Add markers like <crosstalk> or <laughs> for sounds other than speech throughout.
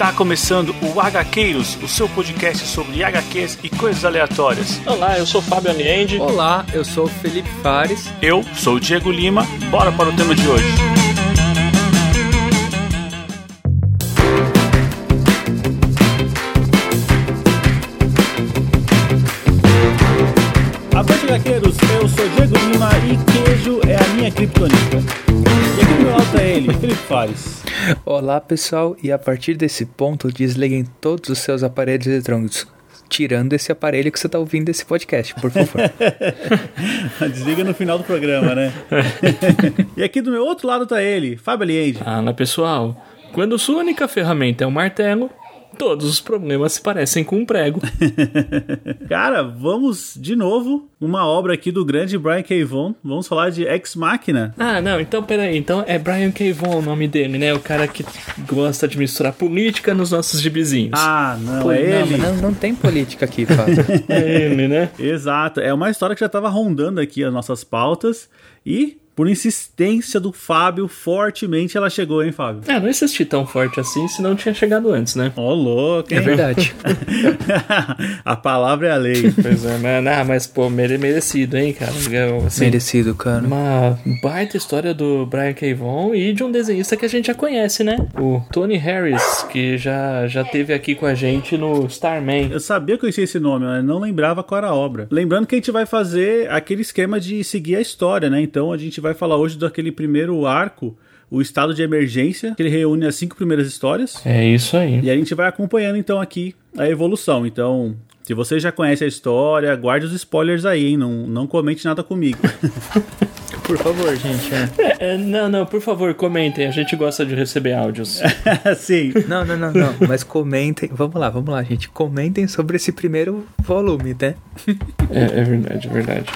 Está começando o HQueiros, o seu podcast sobre HQs e coisas aleatórias. Olá, eu sou o Fábio Aniende. Olá, eu sou o Felipe Fares. Eu sou o Diego Lima. Bora para o tema de hoje. Avante HQueiros, eu sou Diego Lima e queijo é a minha criptonita. E meu lado tá ele, Fares. Olá, pessoal, e a partir desse ponto, desliguem todos os seus aparelhos eletrônicos, tirando esse aparelho que você está ouvindo esse podcast, por favor. <laughs> Desliga no final do programa, né? <laughs> e aqui do meu outro lado tá ele, Fábio Aliende. Fala pessoal, quando sua única ferramenta é um martelo, todos os problemas se parecem com um prego. <laughs> Cara, vamos de novo uma obra aqui do grande Brian K. Vaughan. Vamos falar de Ex Machina. Ah, não, então peraí, então é Brian K. Vaughan o nome dele, né? O cara que gosta de misturar política nos nossos gibizinhos. Ah, não, Pô, é não, ele. mas não, não tem política aqui, Fábio. <laughs> É ele, né? Exato, é uma história que já estava rondando aqui as nossas pautas e, por insistência do Fábio, fortemente ela chegou, hein, Fábio? É, não insisti tão forte assim, senão tinha chegado antes, né? Ô, louco, É hein? verdade. <laughs> a palavra é a lei. Pois é, mas, ah, mas pô, mere- merecido, hein, cara? Assim, Merecido, cara. Uma baita história do Brian K. Vaughan e de um desenhista que a gente já conhece, né? O Tony Harris, que já, já teve aqui com a gente no Starman. Eu sabia que eu conhecia esse nome, mas não lembrava qual era a obra. Lembrando que a gente vai fazer aquele esquema de seguir a história, né? Então a gente vai falar hoje daquele primeiro arco, o estado de emergência, que ele reúne as cinco primeiras histórias. É isso aí. E a gente vai acompanhando então aqui a evolução. Então, se você já conhece a história, guarde os spoilers aí, hein? Não, não comente nada comigo. <laughs> Por favor, gente. é. É, é, não, não, por favor, comentem. A gente gosta de receber áudios. <laughs> Sim. Não, não, não, não. Mas comentem. Vamos lá, vamos lá, gente. Comentem sobre esse primeiro volume, né? É, é verdade, é verdade.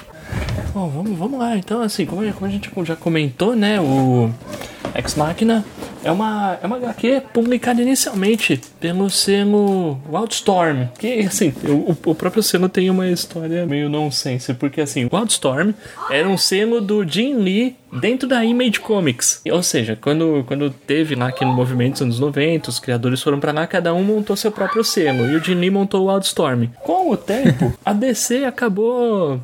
Bom, vamos, vamos lá. Então, assim, como, como a gente já comentou, né? O Ex Machina é uma, é uma HQ publicada inicialmente pelo selo Wildstorm. Que, assim, o, o próprio selo tem uma história meio nonsense, porque, assim, Wildstorm era um selo do Jim Lee dentro da Image Comics. Ou seja, quando, quando teve lá aquele movimento dos anos 90, os criadores foram pra lá, cada um montou seu próprio selo. E o Jim Lee montou o Wildstorm. Com o tempo, a DC acabou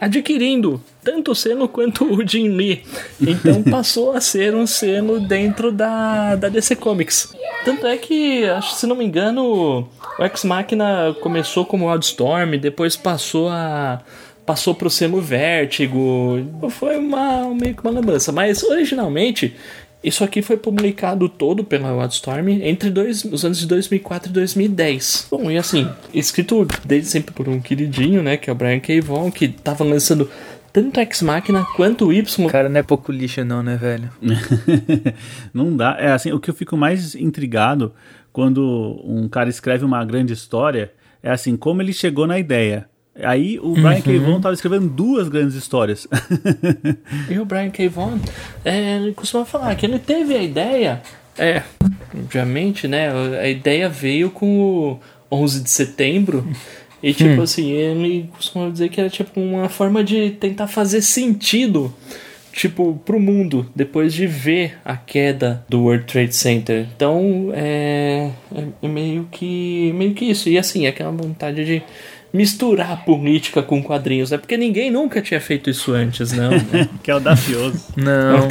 adquirindo tanto o selo quanto o Jim Lee. Então <laughs> passou a ser um selo dentro da, da DC Comics. Tanto é que, acho, se não me engano, o Ex Machina começou como Wildstorm, depois passou a passou pro selo Vertigo. Foi uma meio que uma lambança, mas originalmente isso aqui foi publicado todo pela Wildstorm entre dois, os anos de 2004 e 2010. Bom, e assim, escrito desde sempre por um queridinho, né, que é o Brian K. Vaughan, que tava lançando tanto Ex Machina quanto o Y. O cara não é pouco lixo, não, né, velho? <laughs> não dá. É assim, o que eu fico mais intrigado quando um cara escreve uma grande história é assim, como ele chegou na ideia. Aí o Brian K. Vaughan tava escrevendo duas grandes histórias. E o Brian K. Vaughan, é, ele costuma falar que ele teve a ideia, é, obviamente, né, a ideia veio com o 11 de setembro, e tipo assim, ele costuma dizer que era tipo uma forma de tentar fazer sentido, tipo, pro mundo, depois de ver a queda do World Trade Center. Então, é, é- é meio que, meio que isso, e assim, aquela vontade de misturar política com quadrinhos, né? Porque ninguém nunca tinha feito isso antes, não. né? <laughs> que é audacioso. Não.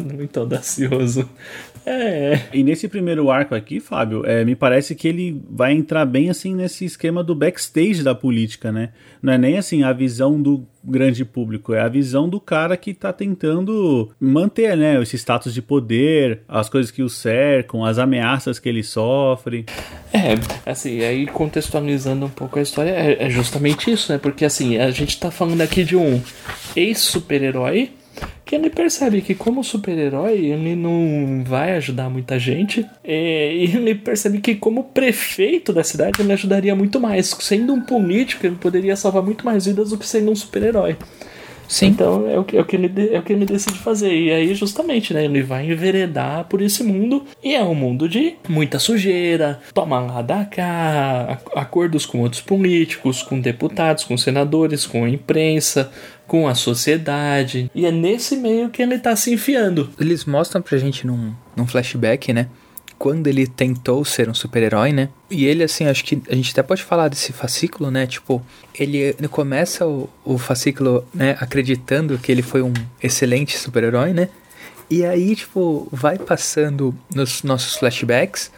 <laughs> Muito audacioso. É. E nesse primeiro arco aqui, Fábio, é, me parece que ele vai entrar bem assim nesse esquema do backstage da política, né? Não é nem assim a visão do grande público, é a visão do cara que tá tentando manter, né, esse status de poder, as coisas que o cercam, as ameaças que ele sofre. É, assim, aí contextualizando um pouco a história, é, é justamente isso, né? Porque assim, a gente tá falando aqui de um ex-super-herói que ele percebe que como super-herói ele não vai ajudar muita gente e ele percebe que como prefeito da cidade ele ajudaria muito mais sendo um político ele poderia salvar muito mais vidas do que sendo um super-herói Sim. Então é o, que, é, o que ele, é o que ele decide fazer. E aí, justamente, né? Ele vai enveredar por esse mundo. E é um mundo de muita sujeira, toma lá da cá, ac- acordos com outros políticos, com deputados, com senadores, com a imprensa, com a sociedade. E é nesse meio que ele tá se enfiando. Eles mostram pra gente num, num flashback, né? Quando ele tentou ser um super-herói, né? E ele, assim, acho que a gente até pode falar desse fascículo, né? Tipo, ele, começa o, o fascículo, né, acreditando que ele foi um excelente super-herói, né? E aí, tipo, vai passando nos nossos flashbacks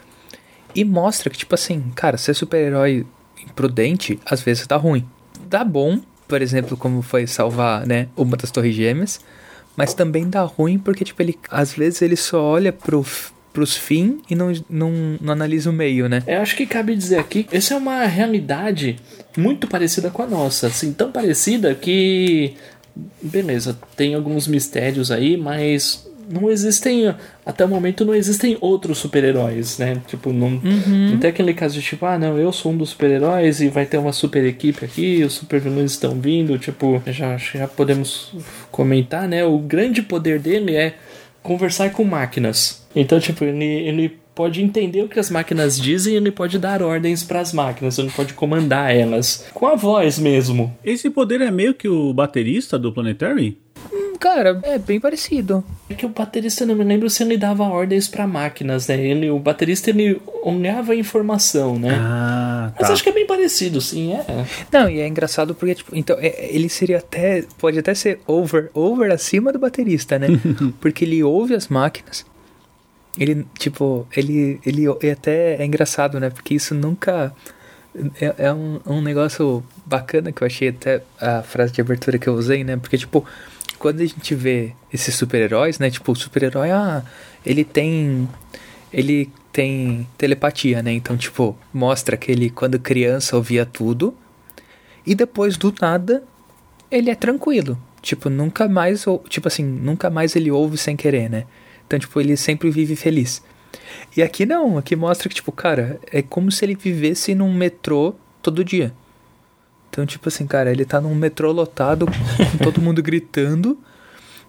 e mostra que, tipo assim, cara, ser super-herói imprudente às vezes dá ruim. Dá bom, por exemplo, como foi salvar, né, uma das torres gêmeas, mas também dá ruim porque, tipo, ele às vezes ele só olha pro, pros fins e não, não, não analisa o meio, né? Eu acho que cabe dizer aqui, essa é uma realidade muito parecida com a nossa, assim, tão parecida que beleza, tem alguns mistérios aí, mas não existem, até o momento não existem outros super-heróis, né? Tipo, não, uhum. não tem aquele caso de tipo, ah, não, eu sou um dos super-heróis e vai ter uma super equipe aqui, os super-vilões estão vindo, tipo, já, já podemos comentar, né? O grande poder dele é conversar com máquinas. Então, tipo, ele, ele pode entender o que as máquinas dizem e ele pode dar ordens para as máquinas, ele pode comandar elas com a voz mesmo. Esse poder é meio que o baterista do Planetary? Cara, é bem parecido. É que o baterista não me lembro se ele dava ordens para máquinas, né? Ele, o baterista ele olhava a informação, né? Ah, tá. Mas acho que é bem parecido, sim, é. Não, e é engraçado porque tipo, então é, ele seria até pode até ser over, over acima do baterista, né? <laughs> porque ele ouve as máquinas. Ele tipo, ele ele é até é engraçado, né? Porque isso nunca é, é um, um negócio bacana que eu achei até a frase de abertura que eu usei, né? Porque tipo, quando a gente vê esses super-heróis, né? Tipo, o super-herói, ah, ele tem. Ele tem telepatia, né? Então, tipo, mostra que ele, quando criança, ouvia tudo. E depois, do nada, ele é tranquilo. Tipo, nunca mais. Tipo assim, nunca mais ele ouve sem querer, né? Então, tipo, ele sempre vive feliz. E aqui não, aqui mostra que, tipo, cara, é como se ele vivesse num metrô todo dia. Então, tipo assim, cara, ele tá num metrô lotado, com todo mundo <laughs> gritando.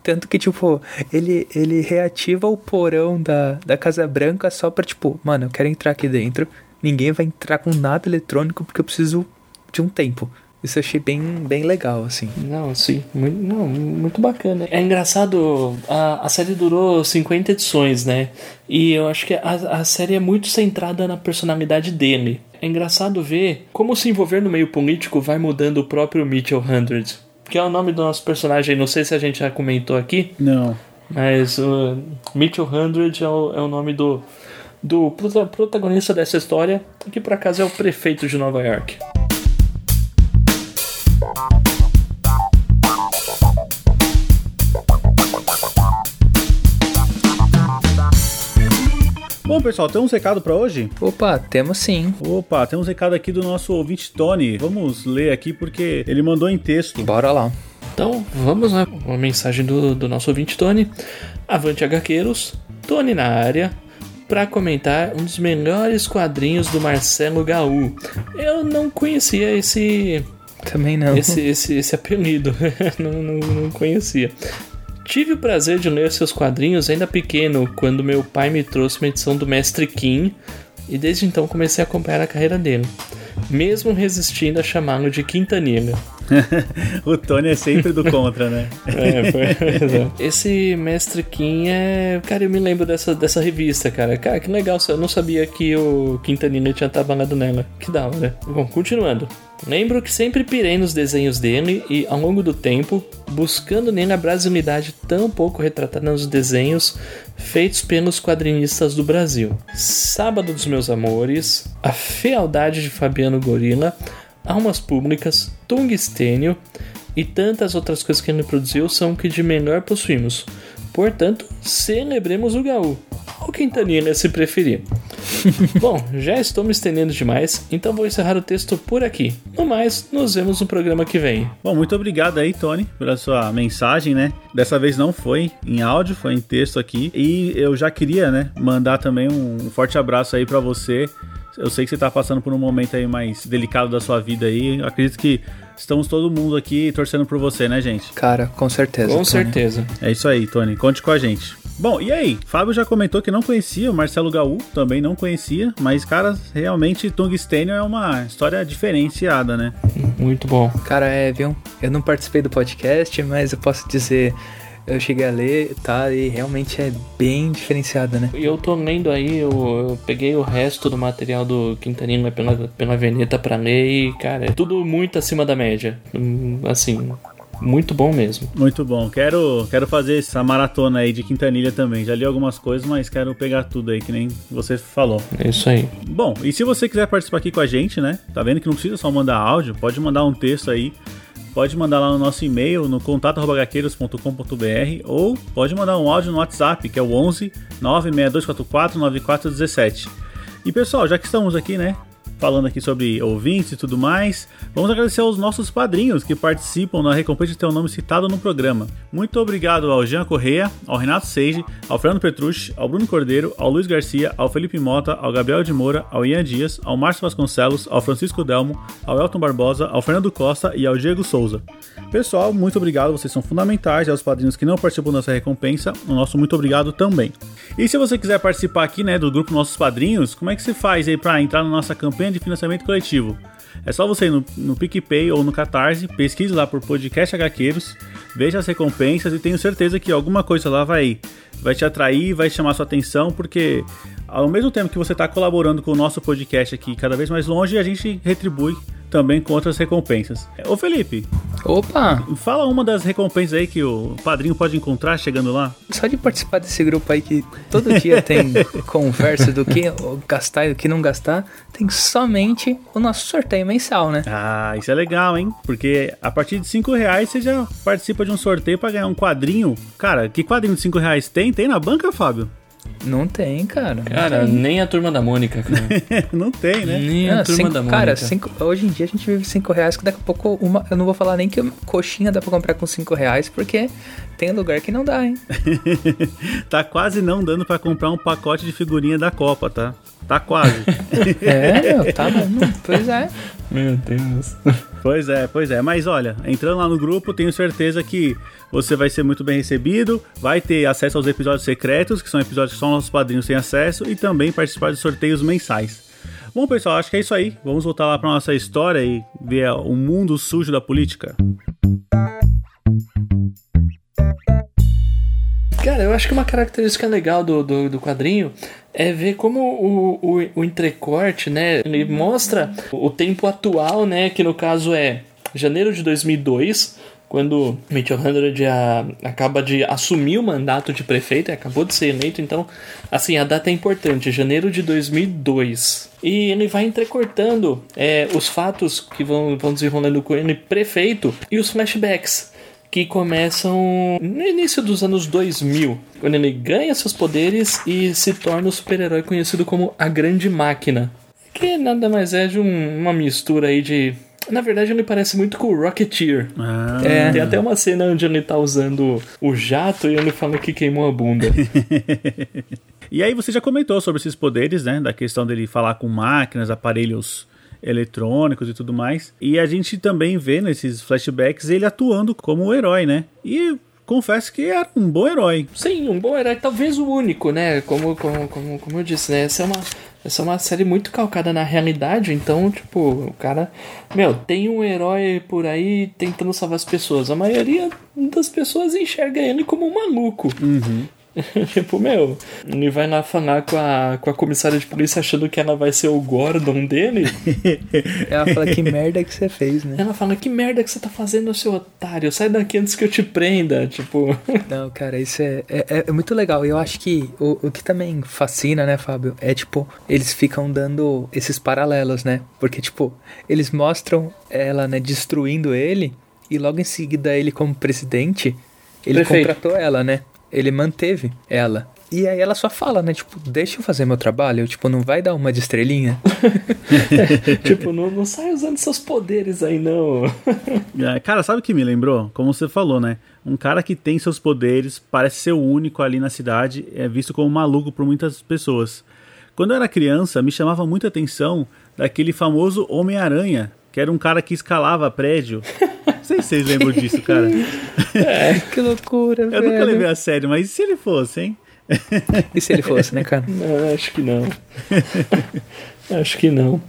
Tanto que, tipo, ele, ele reativa o porão da, da Casa Branca só pra, tipo, mano, eu quero entrar aqui dentro. Ninguém vai entrar com nada eletrônico porque eu preciso de um tempo. Isso eu achei bem, bem legal, assim. Não, sim. Muito, não, muito bacana. É engraçado, a, a série durou 50 edições, né? E eu acho que a, a série é muito centrada na personalidade dele. É engraçado ver como se envolver no meio político vai mudando o próprio Mitchell Hundred. Que é o nome do nosso personagem, não sei se a gente já comentou aqui. Não. Mas o Mitchell Hundred é o, é o nome do, do protagonista dessa história, que por acaso é o prefeito de Nova York. Bom, pessoal, tem um recado para hoje? Opa, temos sim. Opa, tem um recado aqui do nosso ouvinte Tony. Vamos ler aqui porque ele mandou em texto. Bora lá. Então, vamos lá. Uma mensagem do, do nosso ouvinte Tony. Avante HQueiros, Tony na área, para comentar um dos melhores quadrinhos do Marcelo Gaú. Eu não conhecia esse. Também não. Esse, esse, esse apelido. <laughs> não, não, não conhecia. Tive o prazer de ler seus quadrinhos ainda pequeno, quando meu pai me trouxe uma edição do Mestre Kim, e desde então comecei a acompanhar a carreira dele, mesmo resistindo a chamá-lo de Quintanilha. <laughs> o Tony é sempre do contra, né? é, foi. Esse Mestre Kim é. Cara, eu me lembro dessa, dessa revista, cara. Cara, que legal. Eu não sabia que o Quintanilha tinha trabalhado nela. Que da hora. Bom, continuando. Lembro que sempre pirei nos desenhos dele e, ao longo do tempo, buscando nele a brasilidade tão pouco retratada nos desenhos feitos pelos quadrinistas do Brasil. Sábado dos Meus Amores, A Fealdade de Fabiano Gorila, Almas Públicas, Tungstênio e tantas outras coisas que ele produziu são o que de melhor possuímos. Portanto, celebremos o Gaú. Ou Quintanilha, se preferir. <laughs> Bom, já estou me estendendo demais, então vou encerrar o texto por aqui. No mais, nos vemos no programa que vem. Bom, muito obrigado aí, Tony, pela sua mensagem, né? Dessa vez não foi em áudio, foi em texto aqui. E eu já queria, né, mandar também um forte abraço aí para você. Eu sei que você tá passando por um momento aí mais delicado da sua vida aí. Eu acredito que estamos todo mundo aqui torcendo por você, né, gente? Cara, com certeza. Com Tony. certeza. É isso aí, Tony. Conte com a gente. Bom, e aí? Fábio já comentou que não conhecia, o Marcelo Gaú também não conhecia, mas, cara, realmente Tungstênio é uma história diferenciada, né? Muito bom. Cara, é, viu? Eu não participei do podcast, mas eu posso dizer Eu cheguei a ler, tá? E realmente é bem diferenciada, né? E eu tô lendo aí, eu, eu, peguei o resto do material do Quintanilha pela, pela Veneta pra ler e, cara, é tudo muito acima da média. Hum, assim, muito bom mesmo. Muito bom. Quero, quero fazer essa maratona aí de Quintanilha também. Já li algumas coisas, mas quero pegar tudo aí, que nem você falou. É isso aí. Bom, e se você quiser participar aqui com a gente, né? Tá vendo que não precisa só mandar áudio, pode mandar um texto aí. Pode mandar lá no nosso e-mail, no contato.gaqueiros.com.br ou pode mandar um áudio no WhatsApp, que é o 11 96244 9417. E pessoal, já que estamos aqui, né? Falando aqui sobre ouvintes e tudo mais. Vamos agradecer aos nossos padrinhos que participam na recompensa de ter o nome citado no programa. Muito obrigado ao Jean Correia, ao Renato Seiji, ao Fernando Petrucci, ao Bruno Cordeiro, ao Luiz Garcia, ao Felipe Mota, ao Gabriel de Moura, ao Ian Dias, ao Márcio Vasconcelos, ao Francisco Delmo, ao Elton Barbosa, ao Fernando Costa e ao Diego Souza. Pessoal, muito obrigado, vocês são fundamentais. Aos padrinhos que não participam dessa recompensa, o nosso muito obrigado também. E se você quiser participar aqui, né, do grupo Nossos Padrinhos, como é que se faz aí para entrar na nossa campanha de financiamento coletivo? É só você ir no, no PicPay ou no Catarse, pesquise lá por Podcast HQueiros, veja as recompensas e tenho certeza que alguma coisa lá vai, vai te atrair, vai chamar sua atenção, porque ao mesmo tempo que você está colaborando com o nosso podcast aqui cada vez mais longe, a gente retribui também com outras recompensas. Ô Felipe. Opa! Fala uma das recompensas aí que o padrinho pode encontrar chegando lá. Só de participar desse grupo aí que todo dia tem <laughs> conversa do que gastar e do que não gastar, tem somente o nosso sorteio mensal, né? Ah, isso é legal, hein? Porque a partir de 5 reais você já participa de um sorteio para ganhar um quadrinho. Cara, que quadrinho de 5 reais tem? Tem na banca, Fábio? Não tem, cara. Cara, tem. nem a turma da Mônica, cara. <laughs> não tem, né? Nem a Ah, turma cinco- da Mônica. Cara, cinco- hoje em dia a gente vive 5 reais, que daqui a pouco uma. Eu não vou falar nem que coxinha dá pra comprar com 5 reais, porque tem lugar que não dá, hein? <laughs> tá quase não dando para comprar um pacote de figurinha da Copa, tá? Tá quase. <laughs> É, meu, tá bom. Pois é. Meu Deus. Pois é, pois é. Mas olha, entrando lá no grupo, tenho certeza que você vai ser muito bem recebido, vai ter acesso aos episódios secretos, que são episódios que só nossos padrinhos têm acesso, e também participar de sorteios mensais. Bom, pessoal, acho que é isso aí. Vamos voltar lá para nossa história e ver o mundo sujo da política. Cara, eu acho que uma característica legal do, do, do quadrinho é ver como o, o, o entrecorte, né? Ele mostra o tempo atual, né? Que no caso é janeiro de 2002, quando Mitchell Hundred a, acaba de assumir o mandato de prefeito, acabou de ser eleito, então, assim, a data é importante, janeiro de 2002. E ele vai entrecortando é, os fatos que vão, vão desenrolando com ele prefeito e os flashbacks que começam no início dos anos 2000, quando ele ganha seus poderes e se torna o super-herói conhecido como a Grande Máquina. Que nada mais é de um- uma mistura aí de. Na verdade, ele parece muito com o Rocketeer. Ah, É. Tem até uma cena onde ele tá usando o jato e ele fala que queimou a bunda. <laughs> E aí você já comentou sobre esses poderes, né? Da questão dele falar com máquinas, aparelhos eletrônicos e tudo mais. E a gente também vê nesses flashbacks ele atuando como herói, né? E confesso que era um bom herói. Sim, um bom herói, talvez o único, né? Como, como, como, como eu disse, né? Essa é uma. Essa é uma série muito calcada na realidade, então, tipo, o cara. Meu, tem um herói por aí tentando salvar as pessoas. A maioria das pessoas enxerga ele como um maluco. <laughs> tipo, meu, ele vai lá falar com a, com a comissária de polícia achando que ela vai ser o Gordon dele. <laughs> Ela fala que merda que você fez, né? ela fala: Que merda que você tá fazendo, seu otário? Sai daqui antes que eu te prenda. Tipo. <laughs> Não, cara, isso é, é, é muito legal. E eu acho que o, o que também fascina, né, Fábio, é tipo, eles ficam dando esses paralelos, né? Porque, tipo, eles mostram ela, né, destruindo ele, e logo em seguida ele, como presidente, ele contratou ela, né? Ele manteve ela. E aí ela só fala, né? Tipo, deixa eu fazer meu trabalho. Tipo, não vai dar uma de estrelinha. <laughs> tipo, <laughs> não, não sai usando seus poderes aí, não. <laughs> É, Cara, sabe o que me lembrou? Como você falou, né? Um cara que tem seus poderes, parece ser o único ali na cidade, é visto como maluco por muitas pessoas. Quando eu era criança, me chamava muita atenção daquele famoso Homem-Aranha, que era um cara que escalava prédio. Não sei se vocês lembram disso, cara. <laughs> que loucura, Eu velho. nunca levei a sério, mas e se ele fosse, hein? E se ele fosse, né, cara? <laughs> Não, acho que não. <laughs> acho que não.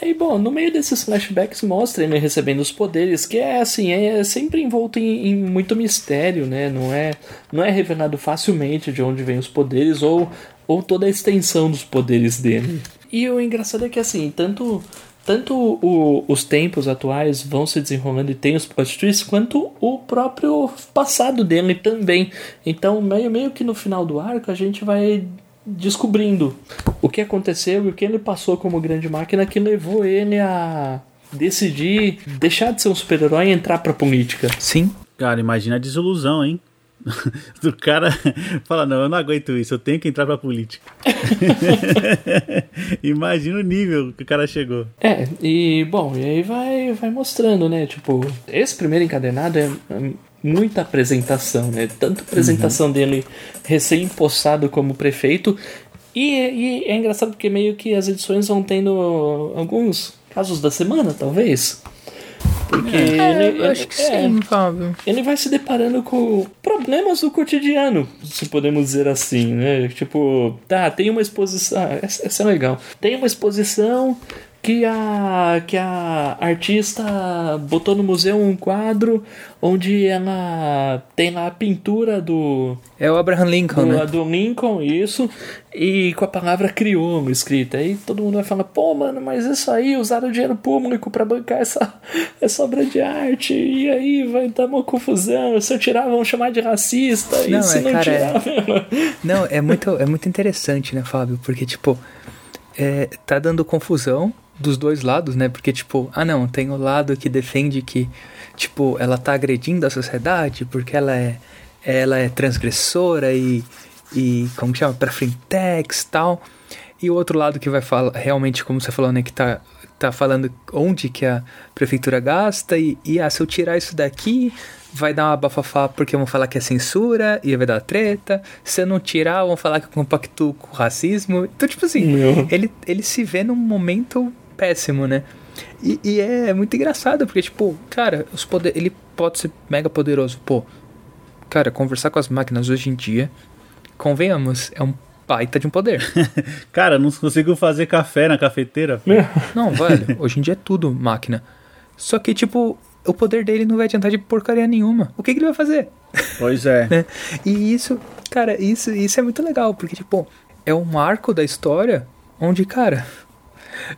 Aí, bom, no meio desses flashbacks mostra ele recebendo os poderes, que é assim, é sempre envolto em, em, muito mistério, né? Não é, não é revelado facilmente de onde vem os poderes ou, ou toda a extensão dos poderes dele. E o engraçado é que assim, tanto tanto o, os tempos atuais vão se desenrolando e tem os plot twists, quanto o próprio passado dele também. Então, meio, meio que no final do arco, a gente vai descobrindo o que aconteceu e o que ele passou como grande máquina que levou ele a decidir deixar de ser um super-herói e entrar pra política. Sim. Cara, imagina a desilusão, hein? <laughs> do cara fala, não, eu não aguento isso, eu tenho que entrar pra política. <laughs> Imagina o nível que o cara chegou. É, e bom, e aí vai, vai mostrando, né? Tipo, esse primeiro encadenado é muita apresentação, né? Tanto apresentação uhum. dele recém-possado como prefeito. E, e, é engraçado porque meio que as edições vão tendo alguns casos da semana, talvez. Porque é, ele, eu acho que é, sim, Fábio. Ele vai se deparando com problemas do cotidiano, se podemos dizer assim, né? Tipo, tá, tem uma exposição. Ah, essa, essa é legal. Tem uma exposição que a, que a artista botou no museu um quadro onde ela tem lá a pintura do. É o Abraham Lincoln, do, né? Do Lincoln, isso. E com a palavra crioulo escrita. Aí todo mundo vai falar: pô, mano, mas isso aí, usaram dinheiro público para bancar essa, essa obra de arte. E aí vai dar uma confusão. Se eu tirar, vão chamar de racista. Não, e se é, não cara, tirar. <laughs> É... não, é muito, é muito interessante, né, Fábio? Porque, tipo. É, tá dando confusão dos dois lados, né? Porque, tipo, ah não, tem o lado que defende que, tipo, ela tá agredindo a sociedade porque ela é, ela é transgressora e, e como que chama? Pra frentex e tal. E o outro lado que vai falar, realmente, como você falou, né? Que tá, tá falando onde que a prefeitura gasta e, e ah, se eu tirar isso daqui, vai dar uma bafafá porque vão falar que é censura e vai dar treta. Se eu não tirar, vão falar que eu compacto com o racismo. Então, tipo assim, ele, ele se vê num momento péssimo, né? E, e, é muito engraçado, porque, tipo, cara, os poder, ele pode ser mega poderoso. Pô, cara, conversar com as máquinas hoje em dia, convenhamos, é um baita de um poder. <laughs> cara, não consigo fazer café na cafeteira. <laughs> não, velho, hoje em dia é tudo máquina. Só que, tipo, o poder dele não vai adiantar de porcaria nenhuma. O que, que ele vai fazer? Pois é. <laughs> né? E isso, cara, isso, isso é muito legal, porque, tipo, é um arco da história onde, cara,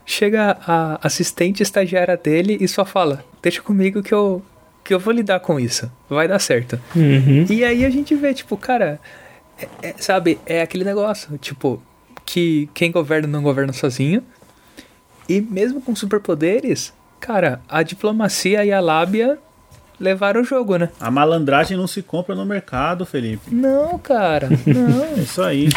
Chega a assistente estagiária dele e só fala: Deixa comigo que eu, que eu vou lidar com isso. Vai dar certo. Uhum. E aí a gente vê, tipo, cara, é, é, sabe, é aquele negócio, tipo, que quem governa não governa sozinho. E mesmo com superpoderes, cara, a diplomacia e a lábia levaram o jogo, né? A malandragem não se compra no mercado, Felipe. Não, cara, não. <laughs> é isso aí.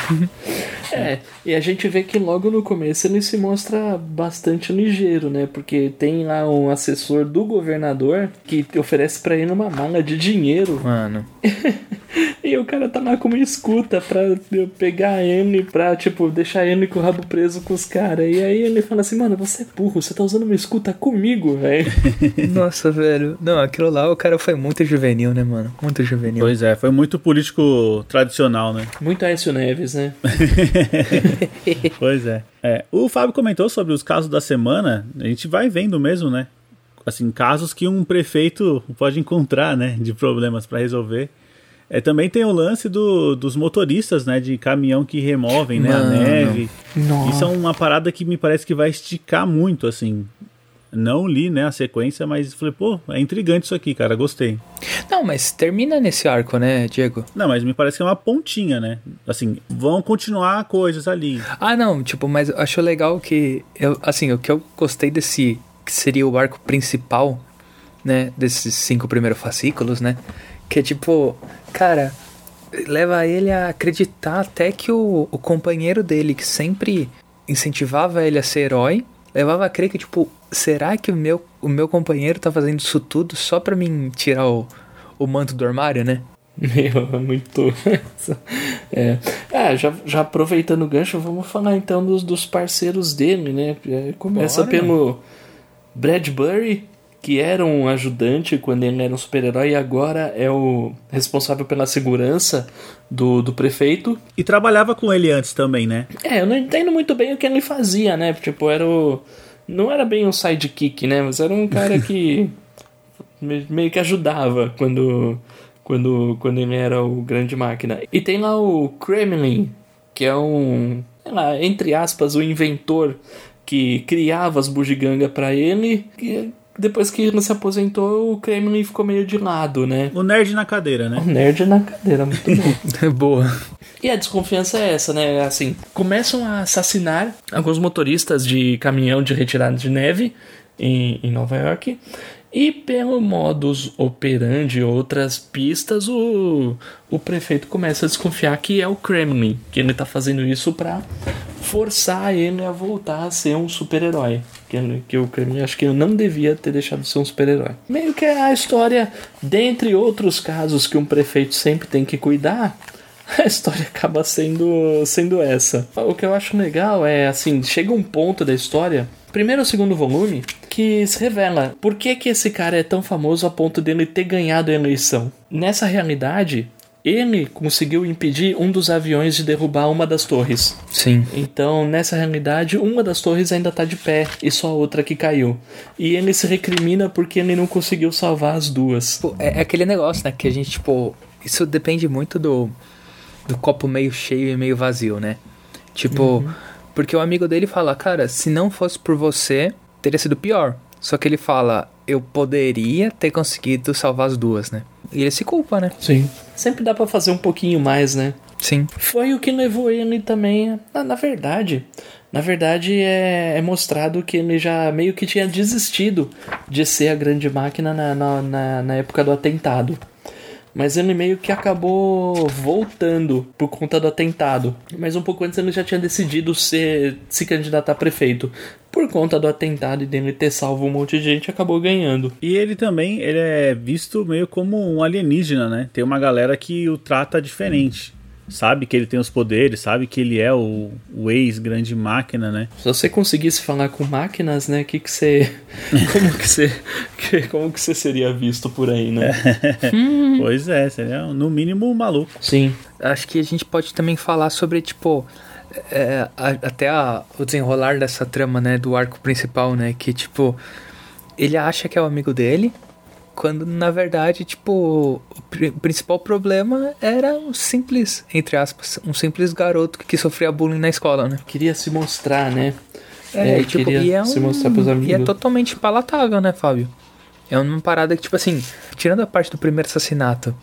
É, e a gente vê que logo no começo ele se mostra bastante ligeiro, né? Porque tem lá um assessor do governador que oferece para ele uma mala de dinheiro. Mano. <laughs> e o cara tá lá com uma escuta pra pegar ele, pra, tipo, deixar ele com o rabo preso com os caras. E aí ele fala assim, mano, você é burro, você tá usando uma escuta comigo, velho. <laughs> Nossa, velho. Não, aquilo lá o cara foi muito juvenil, né, mano? Muito juvenil. Pois é, foi muito político tradicional, né? <laughs> Muito Aécio Neves, né? <laughs> pois é. é. O Fábio comentou sobre os casos da semana. A gente vai vendo mesmo, né? Assim, casos que um prefeito pode encontrar, né? De problemas para resolver. É, também tem o lance do, dos motoristas, né? De caminhão que removem né, a neve. Não. Isso é uma parada que me parece que vai esticar muito, assim. Não li, né, a sequência, mas falei, pô, é intrigante isso aqui, cara, gostei. Não, mas termina nesse arco, né, Diego? Não, mas me parece que é uma pontinha, né? Assim, vão continuar coisas ali. Ah, não, tipo, mas acho legal que, eu, assim, o que eu gostei desse, que seria o arco principal, né, desses cinco primeiros fascículos, né, que é tipo, cara, leva ele a acreditar até que o, o companheiro dele, que sempre incentivava ele a ser herói, levava a crer que, tipo, será que o meu, o meu companheiro tá fazendo isso tudo só pra mim tirar o, o manto do armário, né? Meu, é muito. é. Ah, já, já aproveitando o gancho, vamos falar então dos, dos parceiros dele, né? É, começa Bora. pelo Bradbury, que era um ajudante quando ele era um super-herói e agora é o responsável pela segurança do, do prefeito. E trabalhava com ele antes também, né? É, eu não entendo muito bem o que ele fazia, né? Tipo, era o não era bem um sidekick, né? Mas era um cara <laughs> que meio que ajudava quando, quando, quando ele era o grande máquina. E tem lá o Kremlin, que é um, lá, entre aspas, o inventor que criava as bugigangas para ele. E depois que ele se aposentou, o Kremlin ficou meio de lado, né? O nerd na cadeira, né? O nerd na cadeira, muito <laughs> bom. Boa. E a desconfiança é essa, né? Assim, começam a assassinar alguns motoristas de caminhão de retirada de neve em, em Nova York. E pelo modus operandi outras pistas, o, o prefeito começa a desconfiar que é o Kremlin, que ele tá fazendo isso para forçar ele a voltar a ser um super-herói. Que, que o Kremlin acho que ele não devia ter deixado de ser um super-herói. Meio que é a história, dentre outros casos que um prefeito sempre tem que cuidar, <laughs> a história acaba sendo, sendo essa. O que eu acho legal é, assim, chega um ponto da história, primeiro ou segundo volume, que se revela por que, que esse cara é tão famoso a ponto dele ter ganhado a eleição. Nessa realidade, ele conseguiu impedir um dos aviões de derrubar uma das torres. Sim. Então, nessa realidade, uma das torres ainda tá de pé e só a outra que caiu. E ele se recrimina porque ele não conseguiu salvar as duas. Pô, é, é aquele negócio, né? Que a gente, tipo. Isso depende muito do, do copo meio cheio e meio vazio, né? Tipo, uhum. Porque o amigo dele fala, cara, se não fosse por você, teria sido pior. Só que ele fala, eu poderia ter conseguido salvar as duas, né? E ele se culpa, né? Sim. Sempre dá para fazer um pouquinho mais, né? Sim. Foi o que levou ele também. Na, na verdade, na verdade é, é, mostrado que ele já meio que tinha desistido de ser a grande máquina na, na, na, na época do atentado mas ele meio que acabou voltando por conta do atentado. Mas um pouco antes ele já tinha decidido ser, se candidatar a prefeito. Por conta do atentado e dele ter salvo um monte de gente, acabou ganhando. E ele também ele é visto meio como um alienígena, né? Tem uma galera que o trata diferente sabe que ele tem os poderes, sabe que ele é o, o ex-grande máquina, né? Se você conseguisse falar com máquinas, né, que que você <laughs> como que você que, como que você seria visto por aí, né? <laughs> pois é, seria no mínimo maluco. Sim. Acho que a gente pode também falar sobre tipo é, a, até a, o desenrolar dessa trama, né, do arco principal, né, que tipo ele acha que é o amigo dele, quando na verdade, tipo, o principal problema era um simples, entre aspas, um simples garoto que sofria bullying na escola, né? Queria se mostrar, né? É, é tipo, e é um, se mostrar pros amigos. E é totalmente palatável, né, Fábio? É uma parada que, tipo assim, tirando a parte do primeiro assassinato,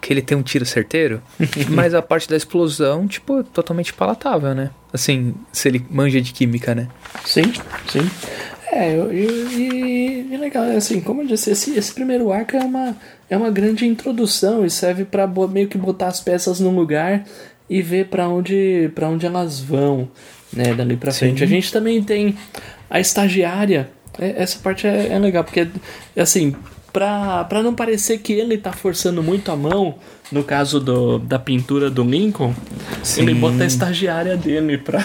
que ele tem um tiro certeiro, <laughs> mas a parte da explosão, tipo, totalmente palatável, né? Assim, se ele manja de química, né? Sim, sim. É, e, e, legal, assim, como eu disse, esse, esse primeiro arco é uma, é uma grande introdução e serve para meio que botar as peças no lugar e ver para onde, pra onde elas vão, né, dali pra Sim. frente. A gente também tem a estagiária, é, essa parte é, é legal, porque, assim, pra, pra não parecer que ele tá forçando muito a mão, no caso do, da pintura do Lincoln, Sim. ele bota a estagiária dele pra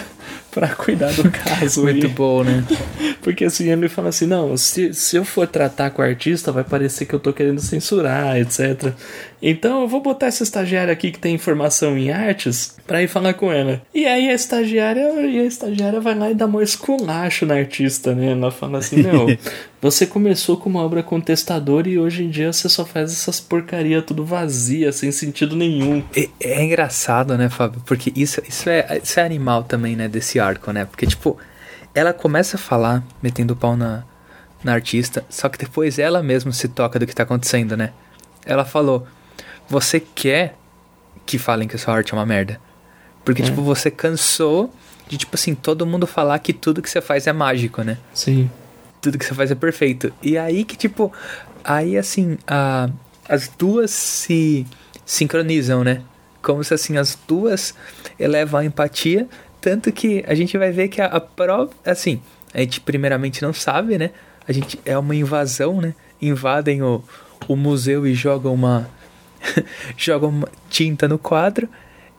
para cuidar do caso. Muito e... bom, né? <laughs> Porque assim, ele fala assim: não, se, se eu for tratar com o artista, vai parecer que eu tô querendo censurar, etc. Então eu vou botar essa estagiária aqui que tem informação em artes para ir falar com ela. E aí a estagiária, e a estagiária vai lá e dá um esculacho na artista, né? Ela fala assim: <laughs> meu, você começou com uma obra contestadora e hoje em dia você só faz essas porcaria tudo vazia, sem sentido nenhum. É, é engraçado, né, Fábio? Porque isso, isso, é, isso é animal também, né, desse arco, né? Porque, tipo, ela começa a falar, metendo o pau na, na artista, só que depois ela mesma se toca do que tá acontecendo, né? Ela falou: Você quer que falem que sua arte é uma merda? Porque, é. tipo, você cansou de, tipo assim, todo mundo falar que tudo que você faz é mágico, né? Sim. Tudo que você faz é perfeito. E aí que, tipo, aí assim, a, as duas se sincronizam, né? Como se assim as duas elevam a empatia tanto que a gente vai ver que a, a prova, assim, a gente primeiramente não sabe, né? A gente é uma invasão, né? Invadem o, o museu e jogam uma <laughs> jogam uma tinta no quadro.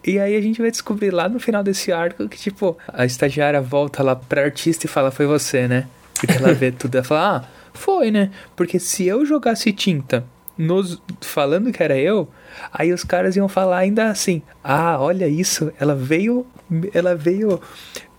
E aí a gente vai descobrir lá no final desse arco que, tipo, a estagiária volta lá pra artista e fala, foi você, né? Porque ela vê tudo e fala, ah, foi, né? Porque se eu jogasse tinta nos, falando que era eu, aí os caras iam falar ainda assim: "Ah, olha isso, ela veio, ela veio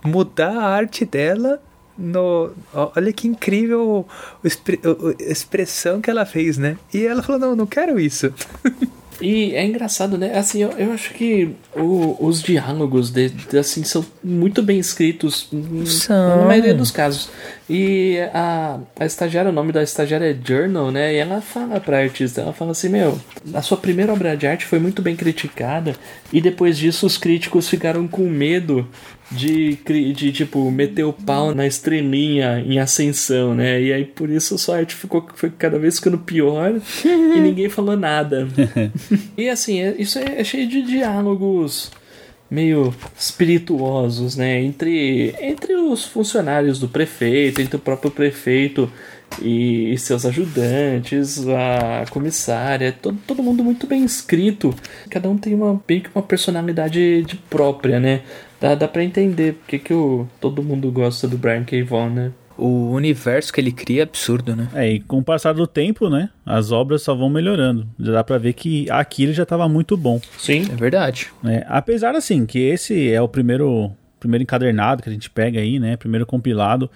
mudar a arte dela no. Olha que incrível a expressão que ela fez, né? E ela falou: não, não quero isso. <laughs> E é engraçado, né? Assim, eu, eu acho que o, os diálogos de, de, assim, são muito bem escritos são. na maioria dos casos. E a, a estagiária, o nome da estagiária é Journal, né? E ela fala pra artista, ela fala assim, meu, a sua primeira obra de arte foi muito bem criticada e depois disso os críticos ficaram com medo de, de tipo, meter o pau na estrelinha em ascensão, né? E aí por isso sua arte ficou foi cada vez ficando pior e <laughs> ninguém falou nada. <laughs> e assim, é, isso é, é cheio de diálogos meio espirituosos, né? Entre, entre os funcionários do prefeito, entre o próprio prefeito e, e seus ajudantes, a comissária, todo, todo mundo muito bem escrito. Cada um tem uma, bem que uma personalidade de própria, né? Dá, dá pra entender porque que o, todo mundo gosta do Brian K. Vaughan, né? o universo que ele cria é absurdo, né? É, e com o passar do tempo, né? As obras só vão melhorando. Já dá pra ver que aqui ele já tava muito bom. Sim. É verdade. É, apesar, assim, que esse é o primeiro, primeiro encadernado que a gente pega aí, né? Primeiro compilado.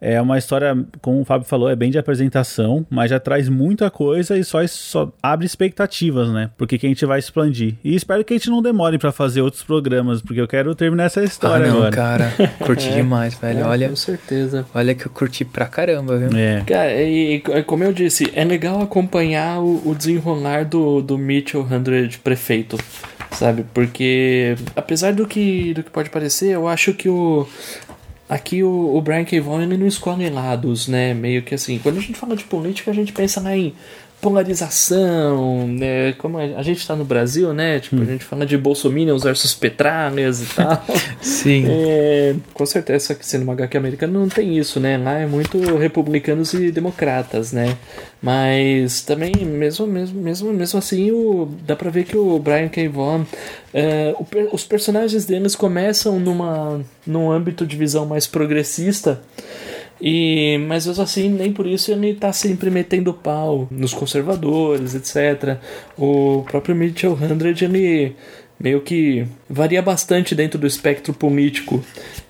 É uma história, como o Fábio falou, é bem de apresentação, mas já traz muita coisa e só, só abre expectativas, né? Porque que a gente vai expandir. E espero que a gente não demore para fazer outros programas, porque eu quero terminar essa história ah, não, agora. cara. Curti é, <laughs> demais, velho. É, olha, com certeza. Olha que eu curti pra caramba, viu? É. Cara, e, e como eu disse, é legal acompanhar o, o desenrolar do, do Mitchell Hundred prefeito sabe? Porque apesar do que, do que pode parecer, eu acho que o, Aqui o, o Brian K. Vaughan ele não escolhe lados, né? Meio que assim, quando a gente fala de política, a gente pensa lá em polarização, né? Como a gente está no Brasil, né? Tipo, hum. a gente fala de bolsominions versus petralhas e tal. <laughs> Sim. É, com certeza, só que sendo uma HQ americana não tem isso, né? Lá é muito republicanos e democratas, né? Mas também, mesmo, mesmo, mesmo, mesmo assim, o, dá pra ver que o Brian K. Vaughan, é, o, os personagens deles começam numa, num âmbito de visão mais progressista, e, mas mesmo assim, nem por isso ele está sempre metendo pau nos conservadores, etc. O próprio Mitchell Hundred, ele meio que varia bastante dentro do espectro político.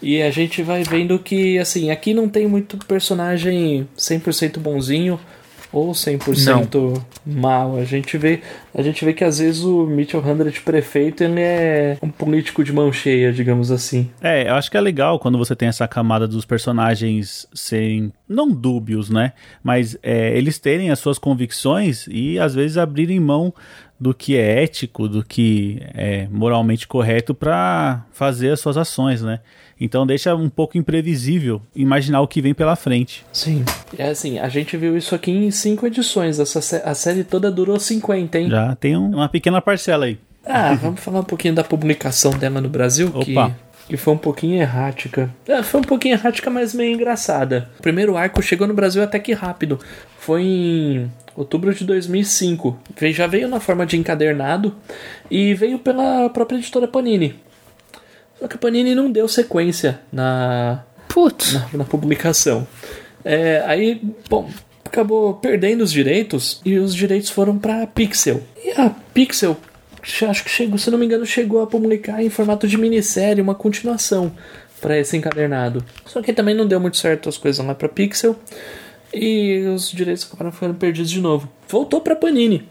E a gente vai vendo que, assim, aqui não tem muito personagem 100% bonzinho ou 100% não. mal. A gente vê, a gente vê que às vezes o Mitchell Hundred prefeito ele é um político de mão cheia, digamos assim. É, eu acho que é legal quando você tem essa camada dos personagens serem não dúbios, né? Mas é, eles terem as suas convicções e às vezes abrirem mão do que é ético, do que é moralmente correto para fazer as suas ações, né? Então deixa um pouco imprevisível imaginar o que vem pela frente. Sim. É assim, a gente viu isso aqui em cinco edições. Essa, a série toda durou 50, hein? Já tem um, uma pequena parcela aí. Ah, vamos falar um pouquinho da publicação dela no Brasil, Opa. que que foi um pouquinho errática. É, foi um pouquinho errática, mas meio engraçada. O primeiro arco chegou no Brasil até que rápido. Foi em outubro de 2005. Já veio na forma de encadernado e veio pela própria editora Panini. Só que a Panini não deu sequência na, Putz. na, na publicação. É, aí, bom, acabou perdendo os direitos e os direitos foram para Pixel. E a Pixel, acho que chegou, se não me engano, chegou a publicar em formato de minissérie uma continuação para esse encadernado. Só que também não deu muito certo as coisas lá para Pixel e os direitos acabaram ficando perdidos de novo. Voltou para Panini.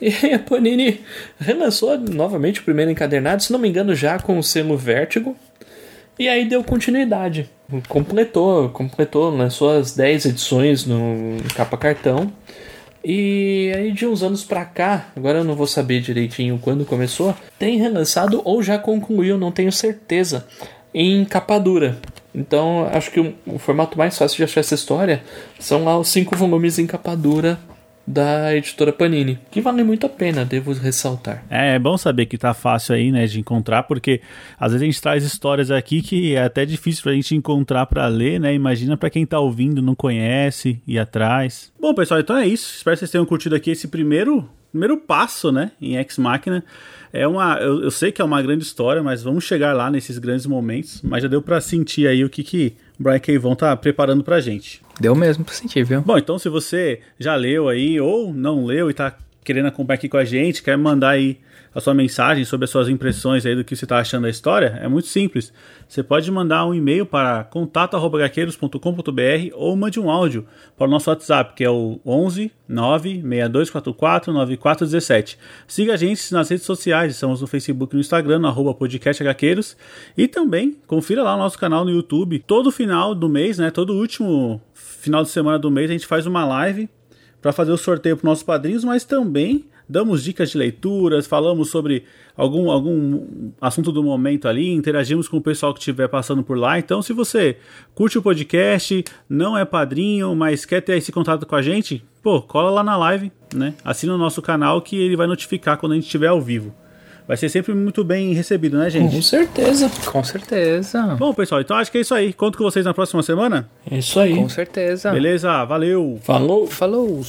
E a Panini relançou novamente o primeiro encadernado, se não me engano, já com o selo Vértigo. E aí deu continuidade. Completou, completou, lançou as 10 edições no capa cartão. E aí de uns anos pra cá, agora eu não vou saber direitinho quando começou, tem relançado ou já concluiu, não tenho certeza, em capa dura. Então acho que o, o formato mais fácil de achar essa história são lá os cinco volumes em capa dura da editora Panini, que vale muito a pena, devo ressaltar. É, é bom saber que tá fácil aí, né, de encontrar, porque às vezes a gente traz histórias aqui que é até difícil pra gente encontrar para ler, né? Imagina para quem tá ouvindo, não conhece, ir atrás. Bom, pessoal, então é isso. Espero que vocês tenham curtido aqui esse primeiro primeiro passo, né, em Ex Machina. É uma, eu, eu sei que é uma grande história, mas vamos chegar lá nesses grandes momentos. Mas já deu para sentir aí o que que Brian K. Vaughan tá preparando pra gente. Deu mesmo pra sentir, viu? Bom, então se você já leu aí ou não leu e tá querendo acompanhar aqui com a gente, quer mandar aí a sua mensagem, sobre as suas impressões aí do que você está achando da história, é muito simples. Você pode mandar um e-mail para contato@gaqueiros.com.br ou mande um áudio para o nosso WhatsApp, que é o 11 96244 9417. Siga a gente nas redes sociais, estamos no Facebook e no Instagram, no arroba podcastHqueiros. E também confira lá o nosso canal no YouTube. Todo final do mês, né? Todo último final de semana do mês, a gente faz uma live para fazer o sorteio para nossos padrinhos, mas também damos dicas de leituras, falamos sobre algum, algum assunto do momento ali, interagimos com o pessoal que estiver passando por lá. Então, se você curte o podcast, não é padrinho, mas quer ter esse contato com a gente, pô, cola lá na live, né? Assina o nosso canal que ele vai notificar quando a gente estiver ao vivo vai ser sempre muito bem recebido, né, gente? Com certeza. Com certeza. Bom, pessoal, então acho que é isso aí. Conto com vocês na próxima semana. É isso aí. Com certeza. Beleza, valeu. Falou. Falou.